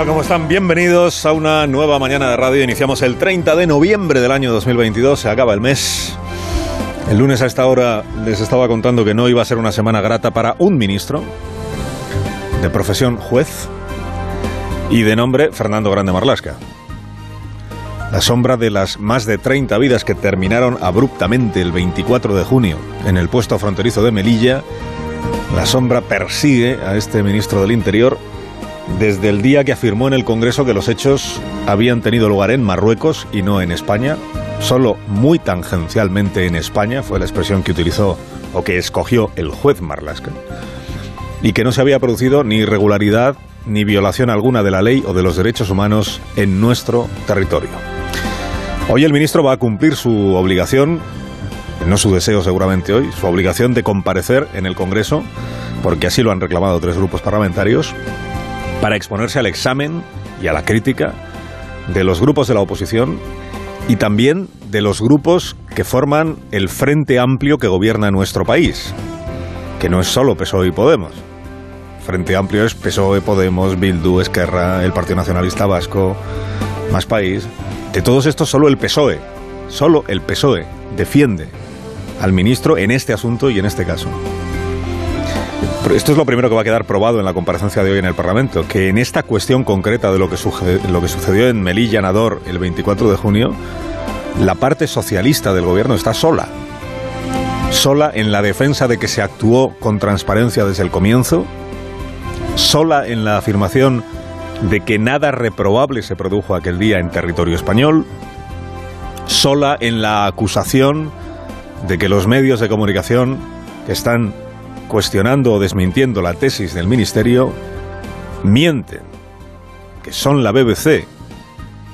Tal? ¿Cómo están? Bienvenidos a una nueva mañana de radio. Iniciamos el 30 de noviembre del año 2022. Se acaba el mes. El lunes a esta hora les estaba contando que no iba a ser una semana grata para un ministro de profesión juez y de nombre Fernando Grande Marlasca. La sombra de las más de 30 vidas que terminaron abruptamente el 24 de junio en el puesto fronterizo de Melilla, la sombra persigue a este ministro del Interior desde el día que afirmó en el Congreso que los hechos habían tenido lugar en Marruecos y no en España, solo muy tangencialmente en España, fue la expresión que utilizó o que escogió el juez Marlasca, y que no se había producido ni irregularidad ni violación alguna de la ley o de los derechos humanos en nuestro territorio. Hoy el ministro va a cumplir su obligación, no su deseo seguramente hoy, su obligación de comparecer en el Congreso, porque así lo han reclamado tres grupos parlamentarios, para exponerse al examen y a la crítica de los grupos de la oposición y también de los grupos que forman el Frente Amplio que gobierna nuestro país, que no es solo PSOE y Podemos. Frente Amplio es PSOE, Podemos, Bildu, Esquerra, el Partido Nacionalista Vasco, Más País. De todos estos, solo el PSOE, solo el PSOE defiende al ministro en este asunto y en este caso. Esto es lo primero que va a quedar probado en la comparecencia de hoy en el Parlamento, que en esta cuestión concreta de lo que, lo que sucedió en Melilla, Nador, el 24 de junio, la parte socialista del gobierno está sola. Sola en la defensa de que se actuó con transparencia desde el comienzo, sola en la afirmación de que nada reprobable se produjo aquel día en territorio español, sola en la acusación de que los medios de comunicación que están cuestionando o desmintiendo la tesis del Ministerio, mienten, que son la BBC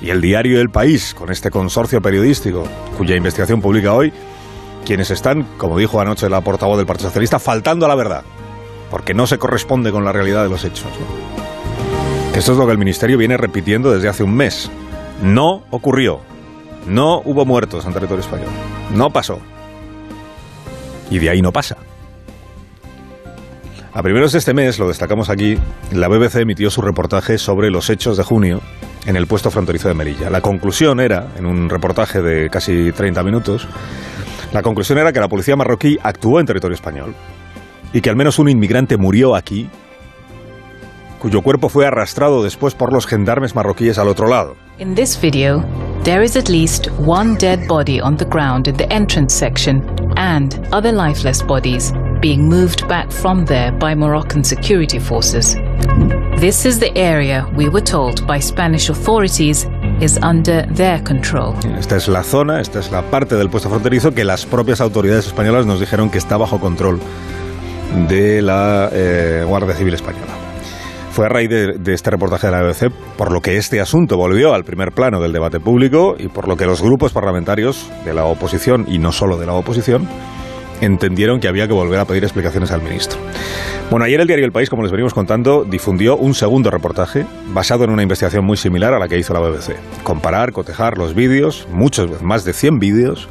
y el diario El País, con este consorcio periodístico cuya investigación publica hoy, quienes están, como dijo anoche la portavoz del Partido Socialista, faltando a la verdad, porque no se corresponde con la realidad de los hechos. Esto es lo que el Ministerio viene repitiendo desde hace un mes. No ocurrió. No hubo muertos en territorio español. No pasó. Y de ahí no pasa. A primeros de este mes, lo destacamos aquí, la BBC emitió su reportaje sobre los hechos de junio en el puesto fronterizo de Melilla. La conclusión era, en un reportaje de casi 30 minutos, la conclusión era que la policía marroquí actuó en territorio español y que al menos un inmigrante murió aquí, cuyo cuerpo fue arrastrado después por los gendarmes marroquíes al otro lado. In this video, there is at least one dead body on the ground in the entrance section and other lifeless bodies being moved back from there by Moroccan security forces. This is the area we were told by Spanish authorities is under their control. Esta es la zona, esta es la parte del puesto fronterizo que las propias autoridades españolas nos dijeron que está bajo control de la eh, Guardia Civil Española. Fue a raíz de, de, este reportaje de la BBC por lo que este asunto volvió al primer plano del debate público y por lo que los grupos parlamentarios de la oposición, y no solo de la oposición, entendieron que había que volver a pedir explicaciones al ministro. Bueno, ayer el diario El País, como les venimos contando, difundió un segundo reportaje basado en una investigación muy similar a la que hizo la BBC. Comparar, cotejar los vídeos, muchos, más de 100 vídeos,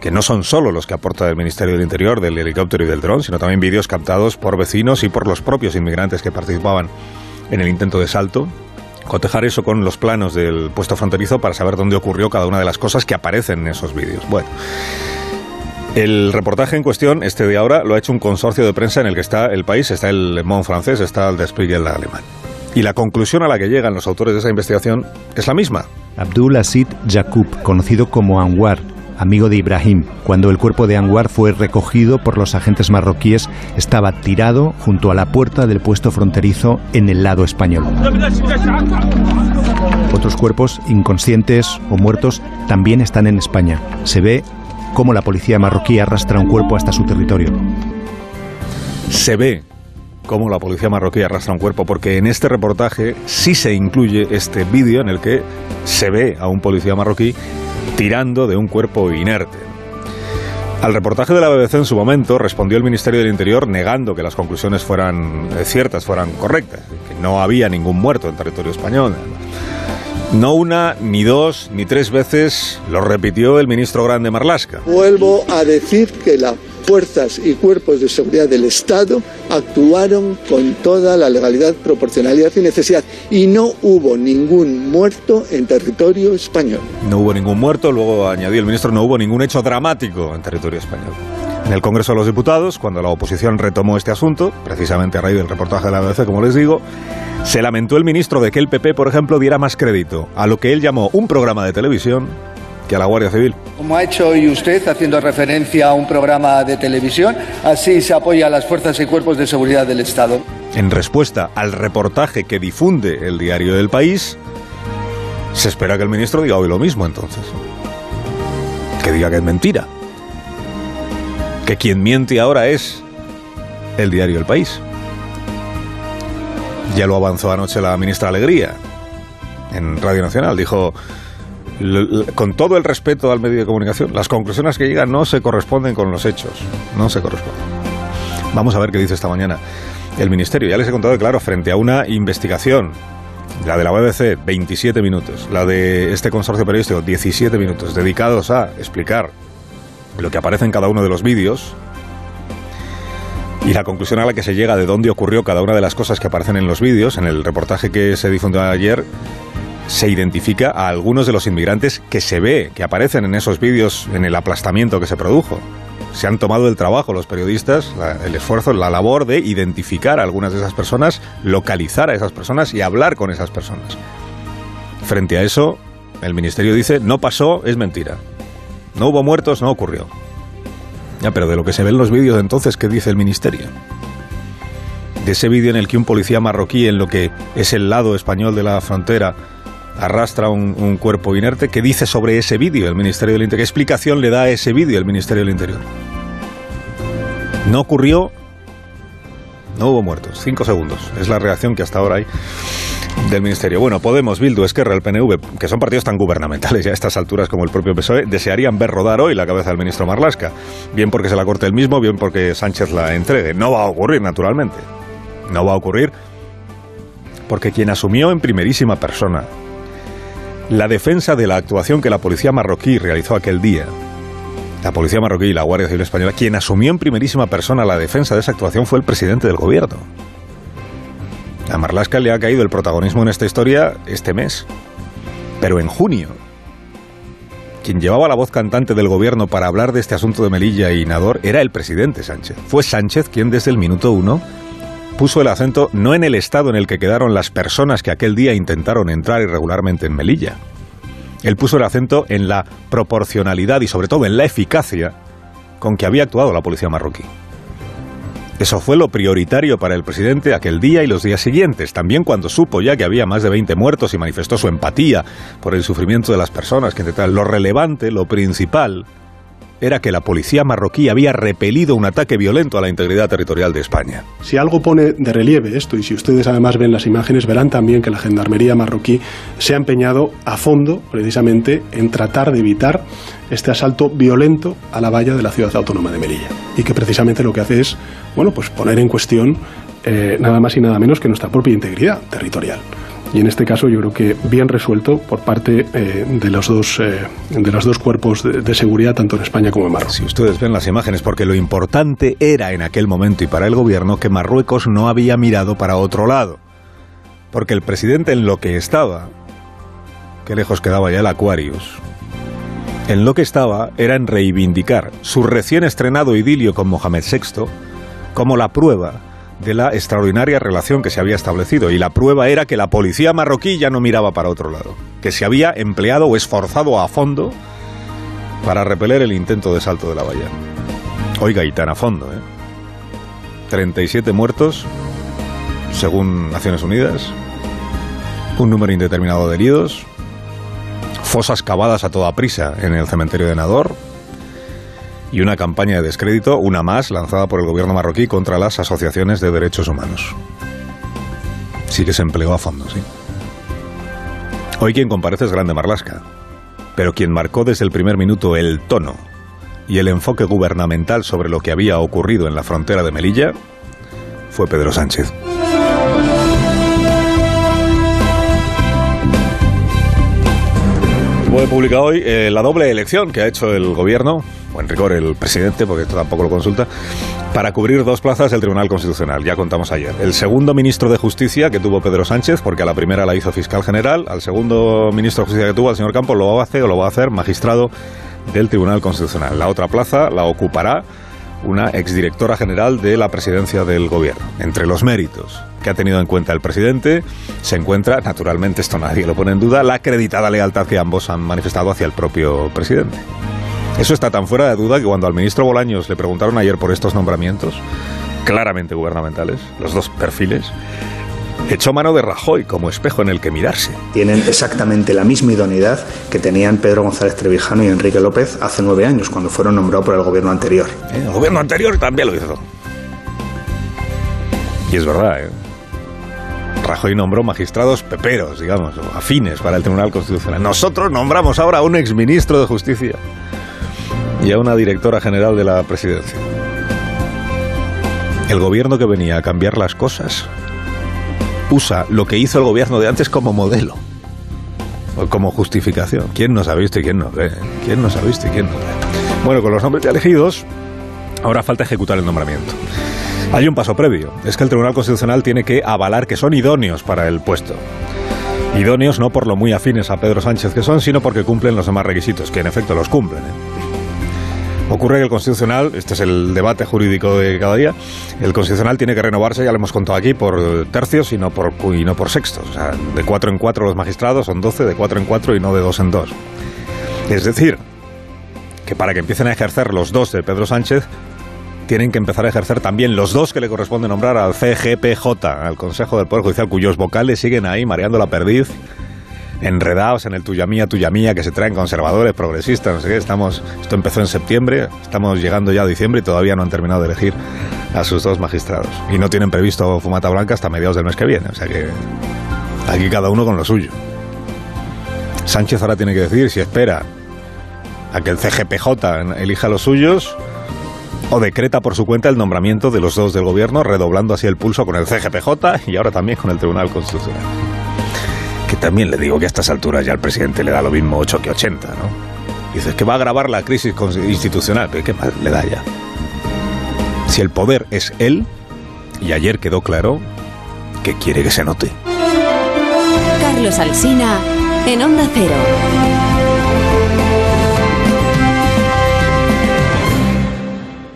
que no son solo los que aporta el Ministerio del Interior, del helicóptero y del dron, sino también vídeos captados por vecinos y por los propios inmigrantes que participaban en el intento de salto. Cotejar eso con los planos del puesto fronterizo para saber dónde ocurrió cada una de las cosas que aparecen en esos vídeos. Bueno, el reportaje en cuestión, este de ahora, lo ha hecho un consorcio de prensa en el que está el país, está el Le Monde francés, está el Der Spiegel alemán. Y la conclusión a la que llegan los autores de esa investigación es la misma. Abdul Asid Yaqub, conocido como Anwar, amigo de Ibrahim, cuando el cuerpo de Anwar fue recogido por los agentes marroquíes, estaba tirado junto a la puerta del puesto fronterizo en el lado español. Otros cuerpos, inconscientes o muertos, también están en España. Se ve cómo la policía marroquí arrastra un cuerpo hasta su territorio. Se ve cómo la policía marroquí arrastra un cuerpo, porque en este reportaje sí se incluye este vídeo en el que se ve a un policía marroquí tirando de un cuerpo inerte. Al reportaje de la BBC en su momento respondió el Ministerio del Interior negando que las conclusiones fueran eh, ciertas, fueran correctas, que no había ningún muerto en territorio español. No una, ni dos, ni tres veces lo repitió el ministro Grande Marlasca. Vuelvo a decir que la fuerzas y cuerpos de seguridad del Estado actuaron con toda la legalidad, proporcionalidad y necesidad y no hubo ningún muerto en territorio español. No hubo ningún muerto, luego añadió el ministro, no hubo ningún hecho dramático en territorio español. En el Congreso de los Diputados, cuando la oposición retomó este asunto, precisamente a raíz del reportaje de la BBC, como les digo, se lamentó el ministro de que el PP, por ejemplo, diera más crédito a lo que él llamó un programa de televisión que a la Guardia Civil. Como ha hecho hoy usted, haciendo referencia a un programa de televisión, así se apoya a las fuerzas y cuerpos de seguridad del Estado. En respuesta al reportaje que difunde el diario del país, se espera que el ministro diga hoy lo mismo entonces. Que diga que es mentira. Que quien miente ahora es el diario del país. Ya lo avanzó anoche la ministra Alegría en Radio Nacional. Dijo, con todo el respeto al medio de comunicación, las conclusiones que llegan no se corresponden con los hechos, no se corresponden. Vamos a ver qué dice esta mañana el Ministerio. Ya les he contado, claro, frente a una investigación, la de la BBC, 27 minutos, la de este consorcio periodístico, 17 minutos, dedicados a explicar lo que aparece en cada uno de los vídeos, y la conclusión a la que se llega de dónde ocurrió cada una de las cosas que aparecen en los vídeos, en el reportaje que se difundió ayer, se identifica a algunos de los inmigrantes que se ve, que aparecen en esos vídeos en el aplastamiento que se produjo. Se han tomado el trabajo los periodistas, el esfuerzo, la labor de identificar a algunas de esas personas, localizar a esas personas y hablar con esas personas. Frente a eso, el ministerio dice, no pasó, es mentira. No hubo muertos, no ocurrió. Ya, pero de lo que se ve en los vídeos entonces, ¿qué dice el ministerio? De ese vídeo en el que un policía marroquí en lo que es el lado español de la frontera arrastra un, cuerpo inerte. ¿Qué dice sobre ese vídeo el Ministerio del Interior? ¿Qué explicación le da a ese vídeo el Ministerio del Interior? No ocurrió, no hubo muertos. Cinco segundos. Es la reacción que hasta ahora hay del Ministerio. Bueno, Podemos, Bildu, Esquerra, el PNV, que son partidos tan gubernamentales ya a estas alturas como el propio PSOE, desearían ver rodar hoy la cabeza del ministro Marlasca. Bien porque se la corte el mismo, bien porque Sánchez la entregue. No va a ocurrir, naturalmente. No va a ocurrir porque quien asumió en primerísima persona la defensa de la actuación que la policía marroquí realizó aquel día. La policía marroquí y la Guardia Civil Española, quien asumió en primerísima persona la defensa de esa actuación fue el presidente del gobierno. A Marlasca le ha caído el protagonismo en esta historia este mes, pero en junio. Quien llevaba la voz cantante del gobierno para hablar de este asunto de Melilla y Nador era el presidente Sánchez. Fue Sánchez quien desde el minuto uno puso el acento no en el estado en el que quedaron las personas que aquel día intentaron entrar irregularmente en Melilla. Él puso el acento en la proporcionalidad y sobre todo en la eficacia con que había actuado la policía marroquí. Eso fue lo prioritario para el presidente aquel día y los días siguientes, también cuando supo ya que había más de 20 muertos y manifestó su empatía por el sufrimiento de las personas que Lo relevante, lo principal, era que la policía marroquí había repelido un ataque violento a la integridad territorial de España. Si algo pone de relieve esto, y si ustedes además ven las imágenes, verán también que la gendarmería marroquí se ha empeñado a fondo precisamente en tratar de evitar este asalto violento a la valla de la ciudad autónoma de Melilla. Y que precisamente lo que hace es, bueno, pues poner en cuestión eh, nada más y nada menos que nuestra propia integridad territorial y en este caso yo creo que bien resuelto por parte eh, de los dos eh, de los dos cuerpos de, seguridad tanto en España como en Marruecos. Si ustedes ven las imágenes, porque lo importante era en aquel momento y para el gobierno que Marruecos no había mirado para otro lado, porque el presidente en lo que estaba, qué lejos quedaba ya el Aquarius, en lo que estaba era en reivindicar su recién estrenado idilio con Mohamed VI como la prueba de la extraordinaria relación que se había establecido y la prueba era que la policía marroquí ya no miraba para otro lado, que se había empleado o esforzado a fondo para repeler el intento de salto de la valla. Oiga, y tan a fondo, ¿eh? 37 muertos, según Naciones Unidas, un número indeterminado de heridos, fosas cavadas a toda prisa en el cementerio de Nador, y una campaña de descrédito, una más, lanzada por el gobierno marroquí contra las asociaciones de derechos humanos. Sí que se empleó a fondo, sí. Hoy quien comparece es Grande Marlasca, pero quien marcó desde el primer minuto el tono y el enfoque gubernamental sobre lo que había ocurrido en la frontera de Melilla fue Pedro Sánchez. He publicado hoy eh, la doble elección que ha hecho el gobierno, o en rigor el presidente, porque esto tampoco lo consulta, para cubrir dos plazas del Tribunal Constitucional. Ya contamos ayer. El segundo ministro de Justicia que tuvo Pedro Sánchez, porque a la primera la hizo fiscal general, al segundo ministro de Justicia que tuvo, al señor Campos, lo va a hacer o lo va a hacer magistrado del Tribunal Constitucional. La otra plaza la ocupará una exdirectora general de la presidencia del gobierno. Entre los méritos que ha tenido en cuenta el presidente se encuentra, naturalmente esto nadie lo pone en duda, la acreditada lealtad que ambos han manifestado hacia el propio presidente. Eso está tan fuera de duda que cuando al ministro Bolaños le preguntaron ayer por estos nombramientos, claramente gubernamentales, los dos perfiles, echó mano de Rajoy como espejo en el que mirarse. Tienen exactamente la misma idoneidad que tenían Pedro González Trevijano y Enrique López hace nueve años, cuando fueron nombrados por el gobierno anterior. El gobierno anterior también lo hizo. Y es verdad, ¿eh? Rajoy nombró magistrados peperos, digamos, afines para el Tribunal Constitucional. Nosotros nombramos ahora a un exministro de Justicia y a una directora general de la presidencia. El gobierno que venía a cambiar las cosas usa lo que hizo el gobierno de antes como modelo o como justificación. ¿Quién nos ha visto y quién no ve? ¿Quién nos ha visto y quién no ve? Bueno, con los nombres ya elegidos, ahora falta ejecutar el nombramiento. Hay un paso previo, es que el Tribunal Constitucional tiene que avalar que son idóneos para el puesto. Idóneos no por lo muy afines a Pedro Sánchez que son, sino porque cumplen los demás requisitos, que en efecto los cumplen. ¿eh? Ocurre que el Constitucional, este es el debate jurídico de cada día, el Constitucional tiene que renovarse, ya lo hemos contado aquí, por tercios y no por, y no por sextos. O sea, de cuatro en cuatro los magistrados son doce, de cuatro en cuatro y no de dos en dos. Es decir, que para que empiecen a ejercer los dos de Pedro Sánchez, tienen que empezar a ejercer también los dos que le corresponde nombrar al CGPJ, al Consejo del Poder Judicial, cuyos vocales siguen ahí mareando la perdiz enredados en el tuya mía, tuya mía, que se traen conservadores, progresistas, no sé qué. Estamos, esto empezó en septiembre, estamos llegando ya a diciembre y todavía no han terminado de elegir a sus dos magistrados. Y no tienen previsto fumata blanca hasta mediados del mes que viene. O sea que aquí cada uno con lo suyo. Sánchez ahora tiene que decidir si espera a que el CGPJ elija los suyos o decreta por su cuenta el nombramiento de los dos del gobierno, redoblando así el pulso con el CGPJ y ahora también con el Tribunal Constitucional que también le digo que a estas alturas ya al presidente le da lo mismo 8 que 80, ¿no? Dices que va a agravar la crisis institucional, pero ¿qué más le da ya? Si el poder es él, y ayer quedó claro que quiere que se note. Carlos Alsina, en Onda Cero.